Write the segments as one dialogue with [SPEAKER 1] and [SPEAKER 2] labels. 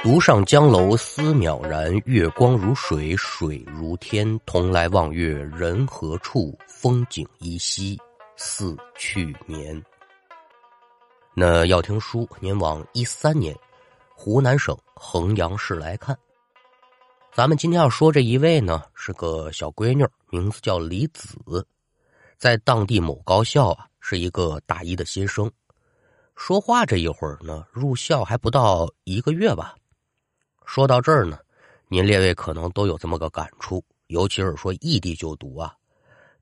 [SPEAKER 1] 独上江楼思渺然，月光如水，水如天。同来望月人何处？风景依稀似去年。那要听书，您往一三年湖南省衡阳市来看。咱们今天要说这一位呢，是个小闺女，名字叫李子，在当地某高校啊，是一个大一的新生。说话这一会儿呢，入校还不到一个月吧。说到这儿呢，您列位可能都有这么个感触，尤其是说异地就读啊，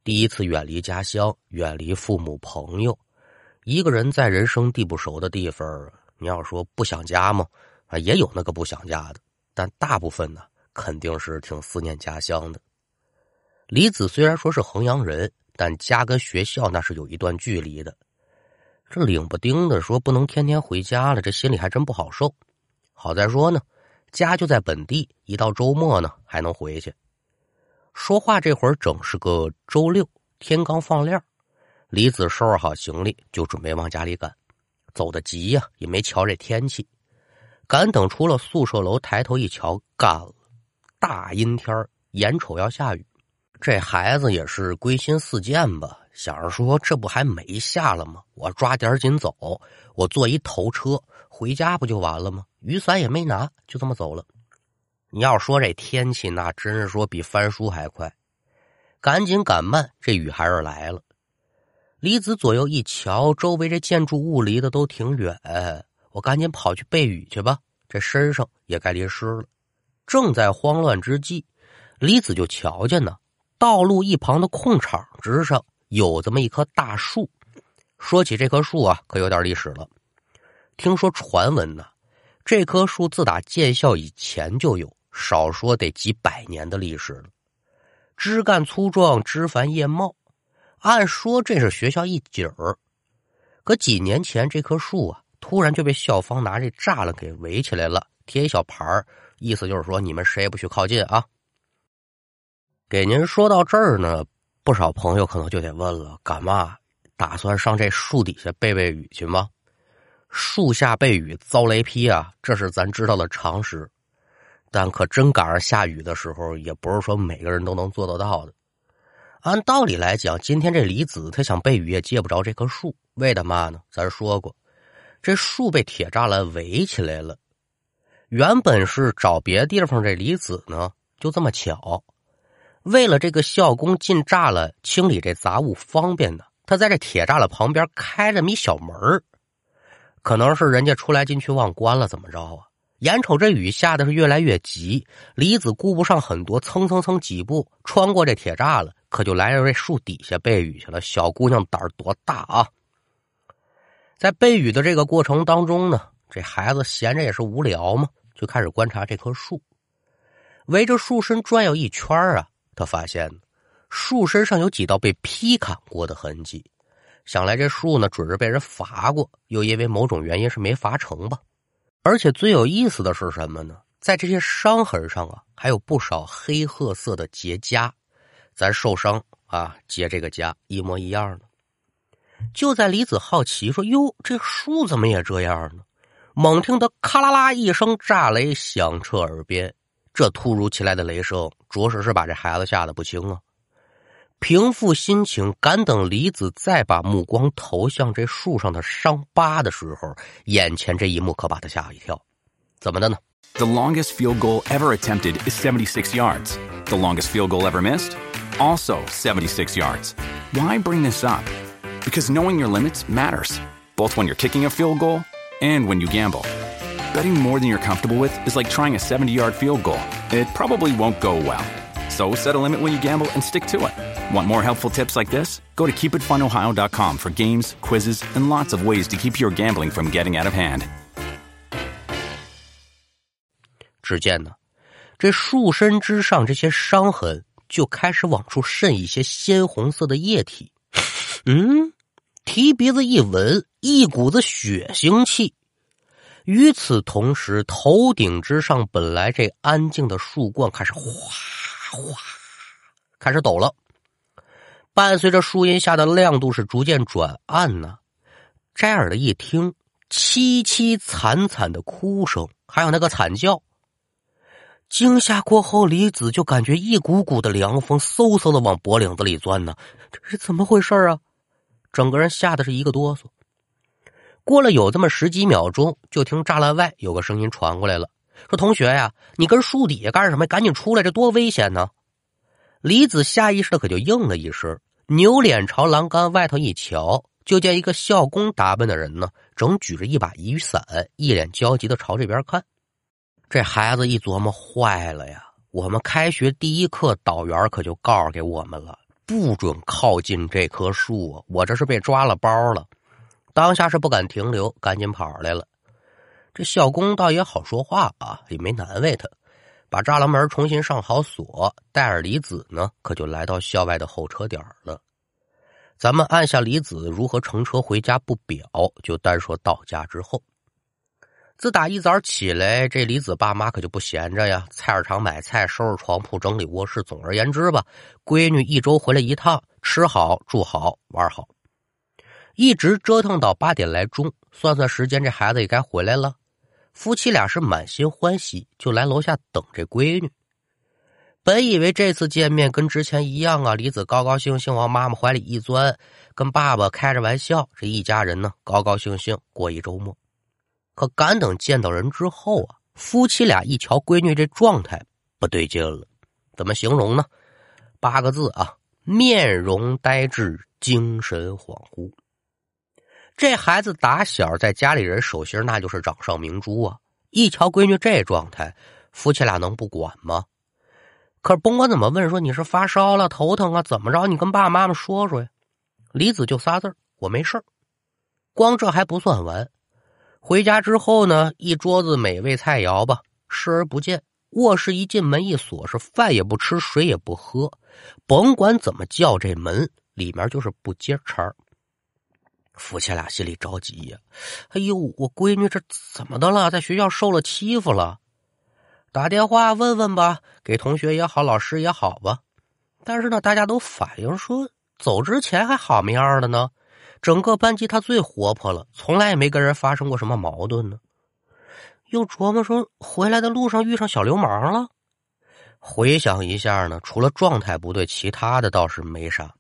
[SPEAKER 1] 第一次远离家乡，远离父母朋友，一个人在人生地不熟的地方，你要说不想家吗？啊，也有那个不想家的，但大部分呢，肯定是挺思念家乡的。李子虽然说是衡阳人，但家跟学校那是有一段距离的，这领不丁的说不能天天回家了，这心里还真不好受。好在说呢。家就在本地，一到周末呢还能回去。说话这会儿正是个周六，天刚放亮，李子收拾好行李就准备往家里赶。走得急呀，也没瞧这天气，赶等出了宿舍楼，抬头一瞧，干了，大阴天眼瞅要下雨。这孩子也是归心似箭吧，想着说这不还没下了吗？我抓点紧走，我坐一头车回家不就完了吗？雨伞也没拿，就这么走了。你要说这天气，那真是说比翻书还快。赶紧赶慢，这雨还是来了。李子左右一瞧，周围这建筑物离得都挺远，我赶紧跑去备雨去吧。这身上也该淋湿了。正在慌乱之际，李子就瞧见呢，道路一旁的空场之上有这么一棵大树。说起这棵树啊，可有点历史了。听说传闻呢。这棵树自打建校以前就有，少说得几百年的历史了。枝干粗壮，枝繁叶茂，按说这是学校一景儿。可几年前，这棵树啊，突然就被校方拿这栅栏给围起来了，贴一小牌儿，意思就是说你们谁也不许靠近啊。给您说到这儿呢，不少朋友可能就得问了：干嘛打算上这树底下背背雨去吗？树下避雨遭雷劈啊，这是咱知道的常识。但可真赶上下雨的时候，也不是说每个人都能做得到的。按道理来讲，今天这李子他想避雨也借不着这棵树，为的嘛呢？咱说过，这树被铁栅栏围起来了。原本是找别地方，这李子呢就这么巧，为了这个校工进栅栏清理这杂物方便呢，他在这铁栅栏旁边开了米小门。可能是人家出来进去忘关了，怎么着啊？眼瞅这雨下的是越来越急，李子顾不上很多，蹭蹭蹭几步穿过这铁栅了，可就来到这树底下避雨去了。小姑娘胆儿多大啊！在避雨的这个过程当中呢，这孩子闲着也是无聊嘛，就开始观察这棵树，围着树身转悠一圈啊，他发现树身上有几道被劈砍过的痕迹。想来这树呢，准是被人伐过，又因为某种原因是没伐成吧。而且最有意思的是什么呢？在这些伤痕上啊，还有不少黑褐色的结痂，咱受伤啊结这个痂一模一样的。就在李子好奇说：“哟，这树怎么也这样呢？”猛听得咔啦啦一声炸雷响彻耳边，这突如其来的雷声，着实是把这孩子吓得不轻啊。平复心情，赶等李子再把目光投向这树上的伤疤的时候，眼前这一幕可把他吓一跳。怎么的呢？
[SPEAKER 2] The longest field goal ever attempted is 76 yards. The longest field goal ever missed, also 76 yards. Why bring this up? Because knowing your limits matters, both when you're kicking a field goal and when you gamble. Betting more than you're comfortable with is like trying a 70 yard field goal. It probably won't go well. So set a limit when you gamble and stick to it. Want more helpful tips like this? Go to keepitfunohio.com for games, quizzes, and lots of ways to keep your gambling from getting out of hand.
[SPEAKER 1] 只见呢，这树身之上这些伤痕就开始往出渗一些鲜红色的液体。嗯，提鼻子一闻，一股子血腥气。 与此同时，头顶之上本来这安静的树冠开始哗。哗，开始抖了。伴随着树荫下的亮度是逐渐转暗呢。摘耳的一听，凄凄惨惨的哭声，还有那个惨叫。惊吓过后，李子就感觉一股股的凉风嗖嗖的往脖领子里钻呢，这是怎么回事啊？整个人吓得是一个哆嗦。过了有这么十几秒钟，就听栅栏外有个声音传过来了，说：“同学呀，你跟树底下干什么？赶紧出来，这多危险呢！”李子下意识的可就应了一声，扭脸朝栏杆外头一瞧，就见一个校工打扮的人呢，正举着一把雨伞，一脸焦急的朝这边看。这孩子一琢磨，坏了呀！我们开学第一课，导员可就告诉给我们了，不准靠近这棵树。我这是被抓了包了，当下是不敢停留，赶紧跑来了。这校工倒也好说话啊，也没难为他，把栅栏门重新上好锁，带着李子呢，可就来到校外的候车点了。咱们按下李子如何乘车回家不表，就单说到家之后。自打一早起来，这李子爸妈可就不闲着呀，菜市场买菜，收拾床铺，整理卧室。总而言之吧，闺女一周回来一趟，吃好住好玩好，一直折腾到八点来钟。算算时间，这孩子也该回来了。夫妻俩是满心欢喜，就来楼下等这闺女。本以为这次见面跟之前一样啊，李子高高兴兴往妈妈怀里一钻，跟爸爸开着玩笑，这一家人呢高高兴兴过一周末。可赶等见到人之后啊，夫妻俩一瞧闺女这状态不对劲了，怎么形容呢？八个字啊：面容呆滞，精神恍惚。这孩子打小在家里人手心那就是掌上明珠啊！一瞧闺女这状态，夫妻俩能不管吗？可甭管怎么问，说你是发烧了、头疼啊，怎么着？你跟爸爸妈妈说说呀。李子就仨字我没事光这还不算完。回家之后呢，一桌子美味菜肴吧，视而不见。卧室一进门一锁，是饭也不吃，水也不喝，甭管怎么叫，这门里面就是不接茬夫妻俩心里着急呀，哎呦，我闺女这怎么的了？在学校受了欺负了？打电话问问吧，给同学也好，老师也好吧。但是呢，大家都反映说，走之前还好么样的呢。整个班级他最活泼了，从来也没跟人发生过什么矛盾呢。又琢磨说，回来的路上遇上小流氓了。回想一下呢，除了状态不对，其他的倒是没啥。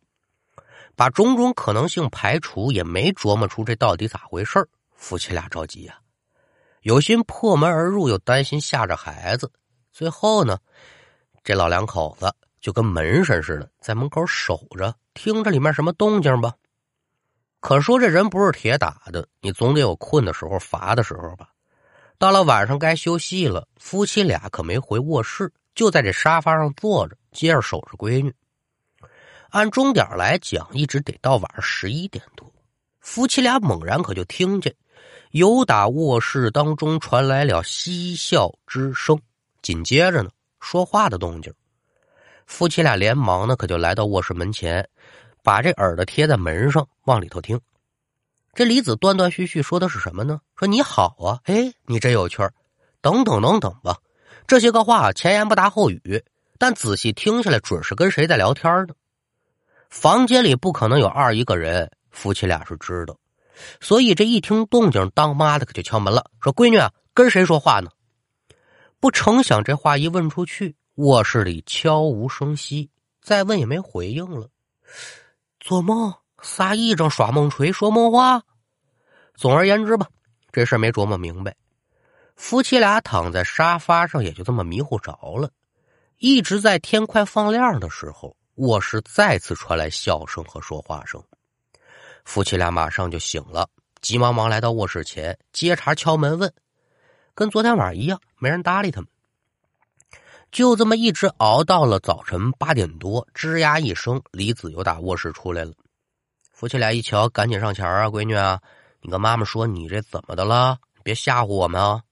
[SPEAKER 1] 把种种可能性排除，也没琢磨出这到底咋回事夫妻俩着急呀，有心破门而入，又担心吓着孩子。最后呢，这老两口子就跟门神似的，在门口守着，听着里面什么动静吧。可说这人不是铁打的，你总得有困的时候、乏的时候吧。到了晚上该休息了，夫妻俩可没回卧室，就在这沙发上坐着，接着守着闺女。按钟点来讲，一直得到晚上十一点多，夫妻俩猛然可就听见由打卧室当中传来了嬉笑之声，紧接着呢，说话的动静。夫妻俩连忙呢，可就来到卧室门前。把这耳朵贴在门上，往里头听。这李子断断续续说的是什么呢？说你好啊，哎，你真有趣儿，等等等等吧。这些个话前言不搭后语，但仔细听下来，准是跟谁在聊天呢？房间里不可能有二一个人，夫妻俩是知道，所以这一听动静，当妈的可就敲门了，说：“闺女啊，跟谁说话呢？”不成想这话一问出去，卧室里悄无声息，再问也没回应了。做梦撒癔症耍梦锤说梦话，总而言之吧，这事没琢磨明白。夫妻俩躺在沙发上，也就这么迷糊着了。一直在天快放亮的时候，卧室再次传来笑声和说话声。夫妻俩马上就醒了，急忙忙来到卧室前，接茬敲门问，跟昨天晚上一样，没人搭理他们。就这么一直熬到了早晨八点多，吱呀一声，李子又打卧室出来了。夫妻俩一瞧，赶紧上前啊，闺女啊，你跟妈妈说，你这怎么的了？别吓唬我们啊！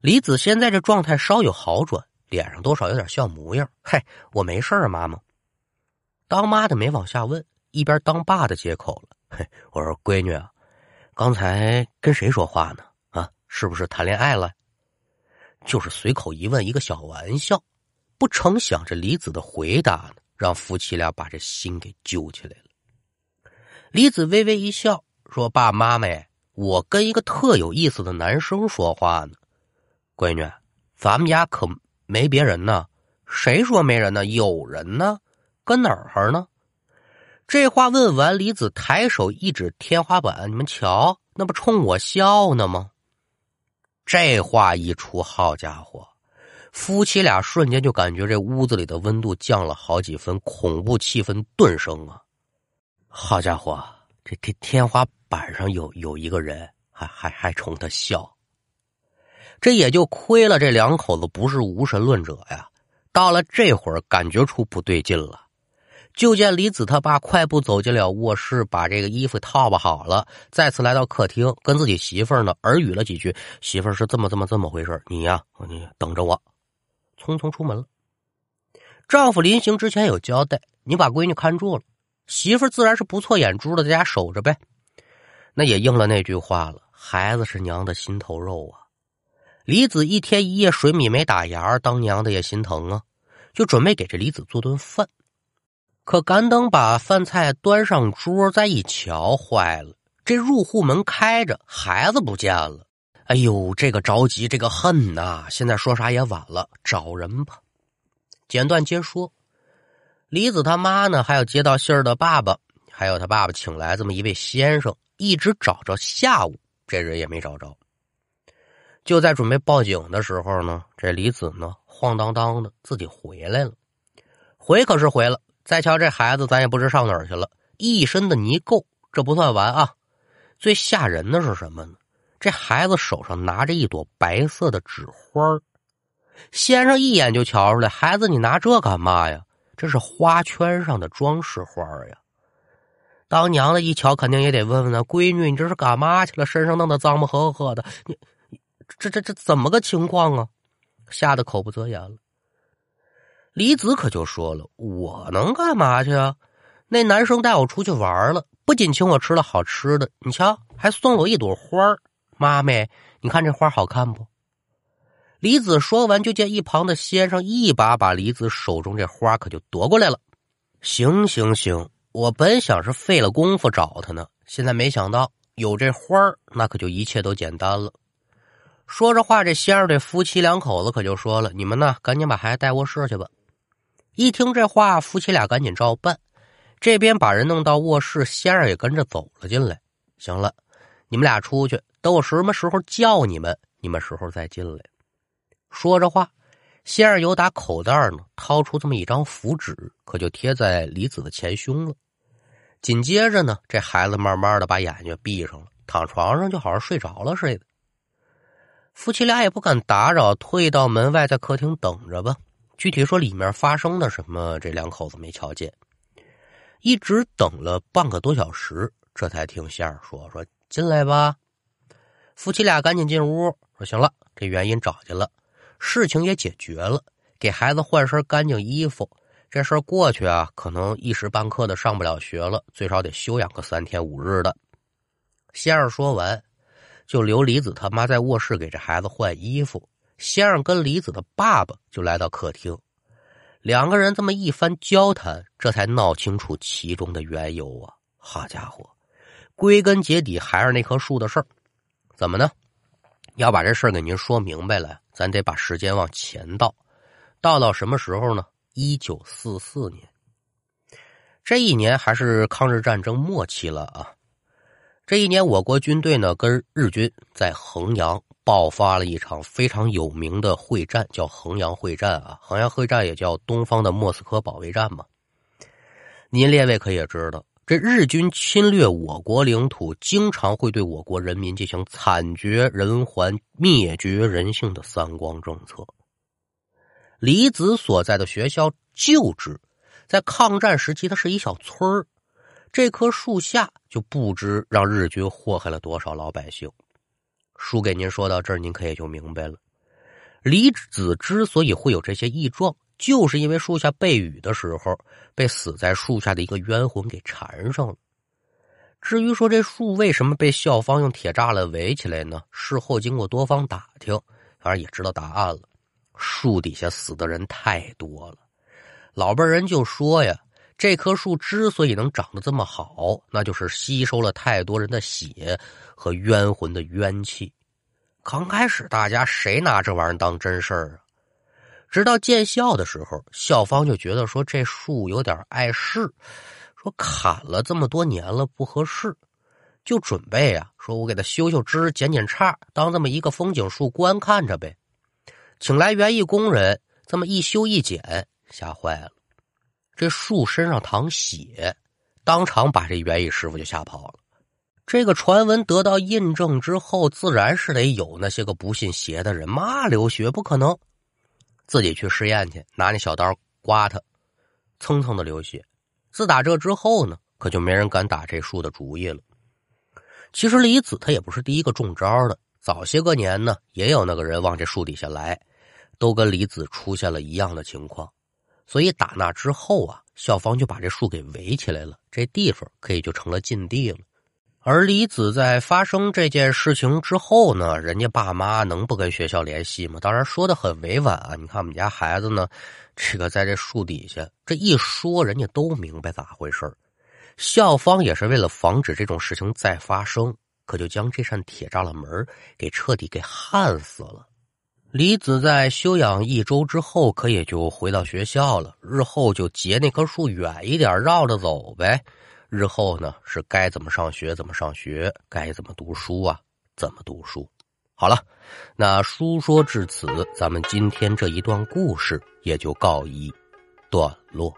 [SPEAKER 1] 李子现在这状态稍有好转，脸上多少有点笑模样。嘿，我没事啊，妈妈。当妈的没往下问，一边当爸的接口了。嘿，我说闺女啊，刚才跟谁说话呢？啊，是不是谈恋爱了？就是随口一问，一个小玩笑，不成想这李子的回答呢，让夫妻俩把这心给揪起来了。李子微微一笑，说：“爸妈妈，我跟一个特有意思的男生说话呢。闺女，咱们家可没别人呢。谁说没人呢？有人呢，搁哪儿呢？这话问完，李子抬手一指天花板：“你们瞧，那不冲我笑呢吗？”这话一出，好家伙，夫妻俩瞬间就感觉这屋子里的温度降了好几分，恐怖气氛顿生啊！好家伙，这天天花板上有有一个人，还还还冲他笑。这也就亏了这两口子不是无神论者呀。到了这会儿，感觉出不对劲了，就见李子他爸快步走进了卧室，把这个衣服套吧好了，再次来到客厅，跟自己媳妇儿呢耳语了几句。媳妇儿是这么这么这么回事你呀，你等着我。匆匆出门了。丈夫临行之前有交代，你把闺女看住了，媳妇儿自然是不错眼珠的，在家守着呗。那也应了那句话了，孩子是娘的心头肉啊。李子一天一夜水米没打牙，当娘的也心疼啊，就准备给这李子做顿饭。可赶等把饭菜端上桌，再一瞧，坏了，这入户门开着，孩子不见了。哎呦，这个着急，这个恨呐！现在说啥也晚了，找人吧。简短接说，李子他妈呢，还有接到信儿的爸爸，还有他爸爸请来这么一位先生，一直找着下午，这人也没找着。就在准备报警的时候呢，这李子呢晃荡荡的自己回来了。回可是回了，再瞧这孩子，咱也不知上哪儿去了，一身的泥垢。这不算完啊，最吓人的是什么呢？这孩子手上拿着一朵白色的纸花先生一眼就瞧出来，孩子，你拿这干嘛呀？这是花圈上的装饰花呀。当娘的一瞧，肯定也得问问呢，闺女，你这是干嘛去了？身上弄得脏不呵呵的，你。这这这怎么个情况啊？吓得口不择言了。李子可就说了：“我能干嘛去啊？那男生带我出去玩了，不仅请我吃了好吃的，你瞧，还送了我一朵花妈咪，你看这花好看不？”李子说完，就见一旁的先生一把把李子手中这花可就夺过来了。行行行，我本想是费了功夫找他呢，现在没想到有这花那可就一切都简单了。说着话，这先生这夫妻两口子可就说了：“你们呢，赶紧把孩子带卧室去吧。”一听这话，夫妻俩赶紧照办。这边把人弄到卧室，仙儿也跟着走了进来。行了，你们俩出去，等我什么时候叫你们，你们时候再进来。说着话，仙儿由打口袋呢掏出这么一张符纸，可就贴在李子的前胸了。紧接着呢，这孩子慢慢的把眼睛闭上了，躺床上就好像睡着了似的。夫妻俩也不敢打扰，退到门外，在客厅等着吧。具体说里面发生了什么，这两口子没瞧见。一直等了半个多小时，这才听仙儿说：“说进来吧。”夫妻俩赶紧进屋，说：“行了，这原因找去了，事情也解决了，给孩子换身干净衣服。这事儿过去啊，可能一时半刻的上不了学了，最少得休养个三天五日的。”仙儿说完。就留李子他妈在卧室给这孩子换衣服，先生跟李子的爸爸就来到客厅，两个人这么一番交谈，这才闹清楚其中的缘由啊！好家伙，归根结底还是那棵树的事儿。怎么呢？要把这事儿给您说明白了，咱得把时间往前倒，倒到什么时候呢？一九四四年，这一年还是抗日战争末期了啊。这一年，我国军队呢跟日军在衡阳爆发了一场非常有名的会战，叫衡阳会战啊。衡阳会战也叫东方的莫斯科保卫战嘛。您列位可也知道，这日军侵略我国领土，经常会对我国人民进行惨绝人寰、灭绝人性的三光政策。李子所在的学校旧址，在抗战时期，它是一小村儿。这棵树下就不知让日军祸害了多少老百姓。书给您说到这儿，您可也就明白了。李子之所以会有这些异状，就是因为树下避雨的时候被死在树下的一个冤魂给缠上了。至于说这树为什么被校方用铁栅栏围起来呢？事后经过多方打听，反正也知道答案了。树底下死的人太多了，老辈人就说呀。这棵树之所以能长得这么好，那就是吸收了太多人的血和冤魂的冤气。刚开始大家谁拿这玩意儿当真事儿啊？直到见效的时候，校方就觉得说这树有点碍事，说砍了这么多年了不合适，就准备啊，说我给它修修枝、剪剪杈，当这么一个风景树观看着呗。请来园艺工人，这么一修一剪，吓坏了，这树身上淌血，当场把这园艺师傅就吓跑了。这个传闻得到印证之后，自然是得有那些个不信邪的人骂流血不可能。自己去试验去，拿那小刀刮它，蹭蹭的流血。自打这之后呢，可就没人敢打这树的主意了。其实李子他也不是第一个中招的，早些个年呢，也有那个人往这树底下来，都跟李子出现了一样的情况。所以打那之后啊，校方就把这树给围起来了，这地方可以就成了禁地了。而李子在发生这件事情之后呢，人家爸妈能不跟学校联系吗？当然说的很委婉啊。你看我们家孩子呢，这个在这树底下，这一说，人家都明白咋回事校方也是为了防止这种事情再发生，可就将这扇铁栅栏门给彻底给焊死了。李子在休养一周之后，可也就回到学校了。日后就截那棵树远一点，绕着走呗。日后呢，是该怎么上学怎么上学，该怎么读书啊，怎么读书。好了，那书说至此，咱们今天这一段故事也就告一段落。